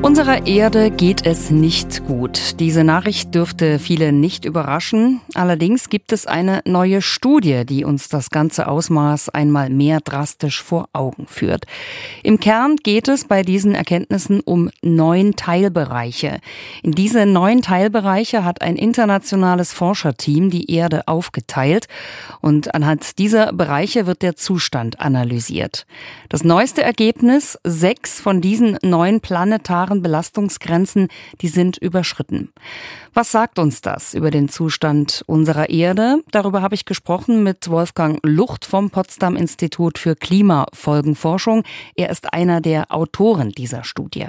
Unserer Erde geht es nicht gut. Diese Nachricht dürfte viele nicht überraschen. Allerdings gibt es eine neue Studie, die uns das ganze Ausmaß einmal mehr drastisch vor Augen führt. Im Kern geht es bei diesen Erkenntnissen um neun Teilbereiche. In diese neun Teilbereiche hat ein internationales Forscherteam die Erde aufgeteilt und anhand dieser Bereiche wird der Zustand analysiert. Das neueste Ergebnis, sechs von diesen neun planetaren planetaren Belastungsgrenzen, die sind überschritten. Was sagt uns das über den Zustand unserer Erde? Darüber habe ich gesprochen mit Wolfgang Lucht vom Potsdam Institut für Klimafolgenforschung. Er ist einer der Autoren dieser Studie.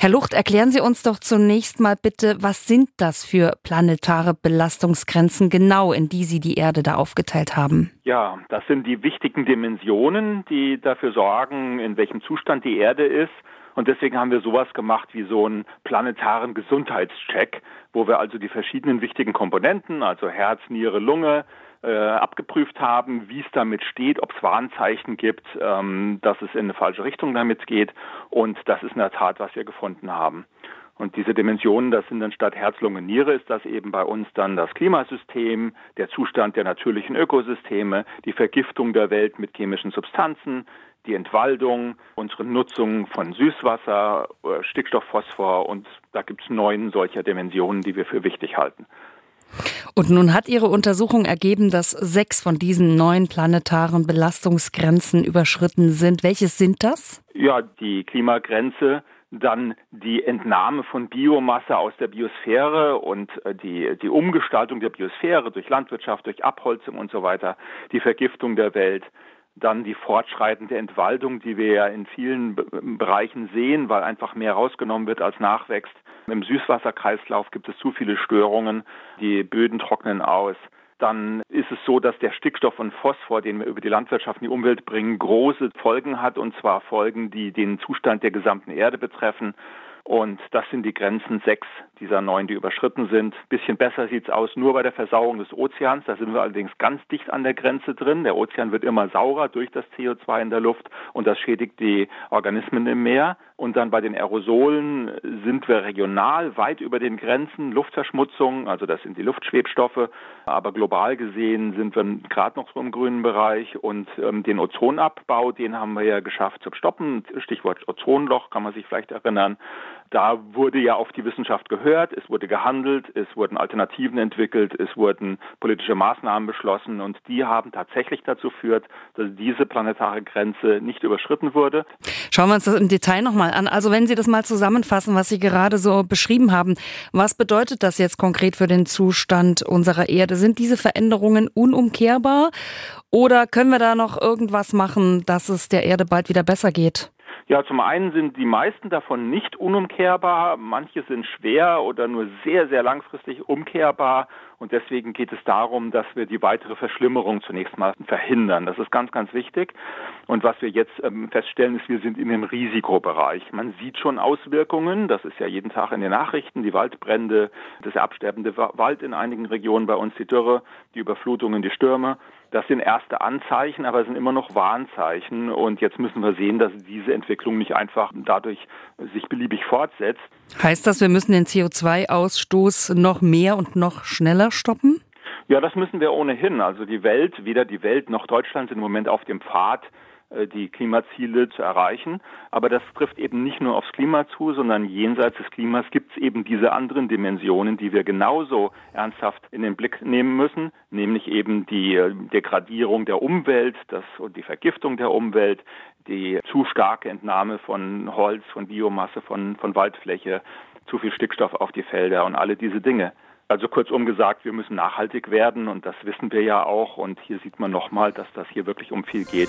Herr Lucht, erklären Sie uns doch zunächst mal bitte, was sind das für planetare Belastungsgrenzen genau, in die Sie die Erde da aufgeteilt haben? Ja, das sind die wichtigen Dimensionen, die dafür sorgen, in welchem Zustand die Erde ist. Und deswegen haben wir sowas gemacht wie so einen planetaren Gesundheitscheck, wo wir also die verschiedenen wichtigen Komponenten, also Herz, Niere, Lunge, äh, abgeprüft haben, wie es damit steht, ob es Warnzeichen gibt, ähm, dass es in eine falsche Richtung damit geht. Und das ist in der Tat, was wir gefunden haben. Und diese Dimensionen, das sind dann statt Herz, Lunge, Niere, ist das eben bei uns dann das Klimasystem, der Zustand der natürlichen Ökosysteme, die Vergiftung der Welt mit chemischen Substanzen, die Entwaldung, unsere Nutzung von Süßwasser, äh, Stickstoff, Phosphor und da gibt es neun solcher Dimensionen, die wir für wichtig halten. Und nun hat Ihre Untersuchung ergeben, dass sechs von diesen neun planetaren Belastungsgrenzen überschritten sind. Welches sind das? Ja, die Klimagrenze, dann die Entnahme von Biomasse aus der Biosphäre und äh, die, die Umgestaltung der Biosphäre durch Landwirtschaft, durch Abholzung und so weiter, die Vergiftung der Welt, dann die fortschreitende Entwaldung, die wir ja in vielen Bereichen sehen, weil einfach mehr rausgenommen wird als nachwächst. Im Süßwasserkreislauf gibt es zu viele Störungen, die Böden trocknen aus. Dann ist es so, dass der Stickstoff und Phosphor, den wir über die Landwirtschaft in die Umwelt bringen, große Folgen hat, und zwar Folgen, die den Zustand der gesamten Erde betreffen. Und das sind die Grenzen sechs dieser neun, die überschritten sind. Bisschen besser sieht's aus nur bei der Versauerung des Ozeans. Da sind wir allerdings ganz dicht an der Grenze drin. Der Ozean wird immer saurer durch das CO2 in der Luft und das schädigt die Organismen im Meer. Und dann bei den Aerosolen sind wir regional weit über den Grenzen. Luftverschmutzung, also das sind die Luftschwebstoffe. Aber global gesehen sind wir gerade noch so im grünen Bereich. Und ähm, den Ozonabbau, den haben wir ja geschafft zu stoppen. Stichwort Ozonloch kann man sich vielleicht erinnern. Da wurde ja auf die Wissenschaft gehört, es wurde gehandelt, es wurden Alternativen entwickelt, es wurden politische Maßnahmen beschlossen und die haben tatsächlich dazu geführt, dass diese planetare Grenze nicht überschritten wurde. Schauen wir uns das im Detail nochmal an. Also wenn Sie das mal zusammenfassen, was Sie gerade so beschrieben haben, was bedeutet das jetzt konkret für den Zustand unserer Erde? Sind diese Veränderungen unumkehrbar oder können wir da noch irgendwas machen, dass es der Erde bald wieder besser geht? Ja, zum einen sind die meisten davon nicht unumkehrbar, manche sind schwer oder nur sehr, sehr langfristig umkehrbar und deswegen geht es darum, dass wir die weitere Verschlimmerung zunächst mal verhindern. Das ist ganz, ganz wichtig. Und was wir jetzt ähm, feststellen, ist, wir sind in dem Risikobereich. Man sieht schon Auswirkungen, das ist ja jeden Tag in den Nachrichten, die Waldbrände, das absterbende Wald in einigen Regionen bei uns, die Dürre, die Überflutungen, die Stürme. Das sind erste Anzeichen, aber es sind immer noch Warnzeichen. Und jetzt müssen wir sehen, dass diese Entwicklung nicht einfach dadurch sich beliebig fortsetzt. Heißt das, wir müssen den CO2-Ausstoß noch mehr und noch schneller stoppen? Ja, das müssen wir ohnehin. Also die Welt, weder die Welt noch Deutschland sind im Moment auf dem Pfad, äh, die Klimaziele zu erreichen. Aber das trifft eben nicht nur aufs Klima zu, sondern jenseits des Klimas gibt es eben diese anderen Dimensionen, die wir genauso ernsthaft in den Blick nehmen müssen, nämlich eben die äh, Degradierung der Umwelt das, und die Vergiftung der Umwelt, die zu starke Entnahme von Holz, von Biomasse, von, von Waldfläche, zu viel Stickstoff auf die Felder und alle diese Dinge. Also kurzum gesagt, wir müssen nachhaltig werden und das wissen wir ja auch. Und hier sieht man nochmal, dass das hier wirklich um viel geht.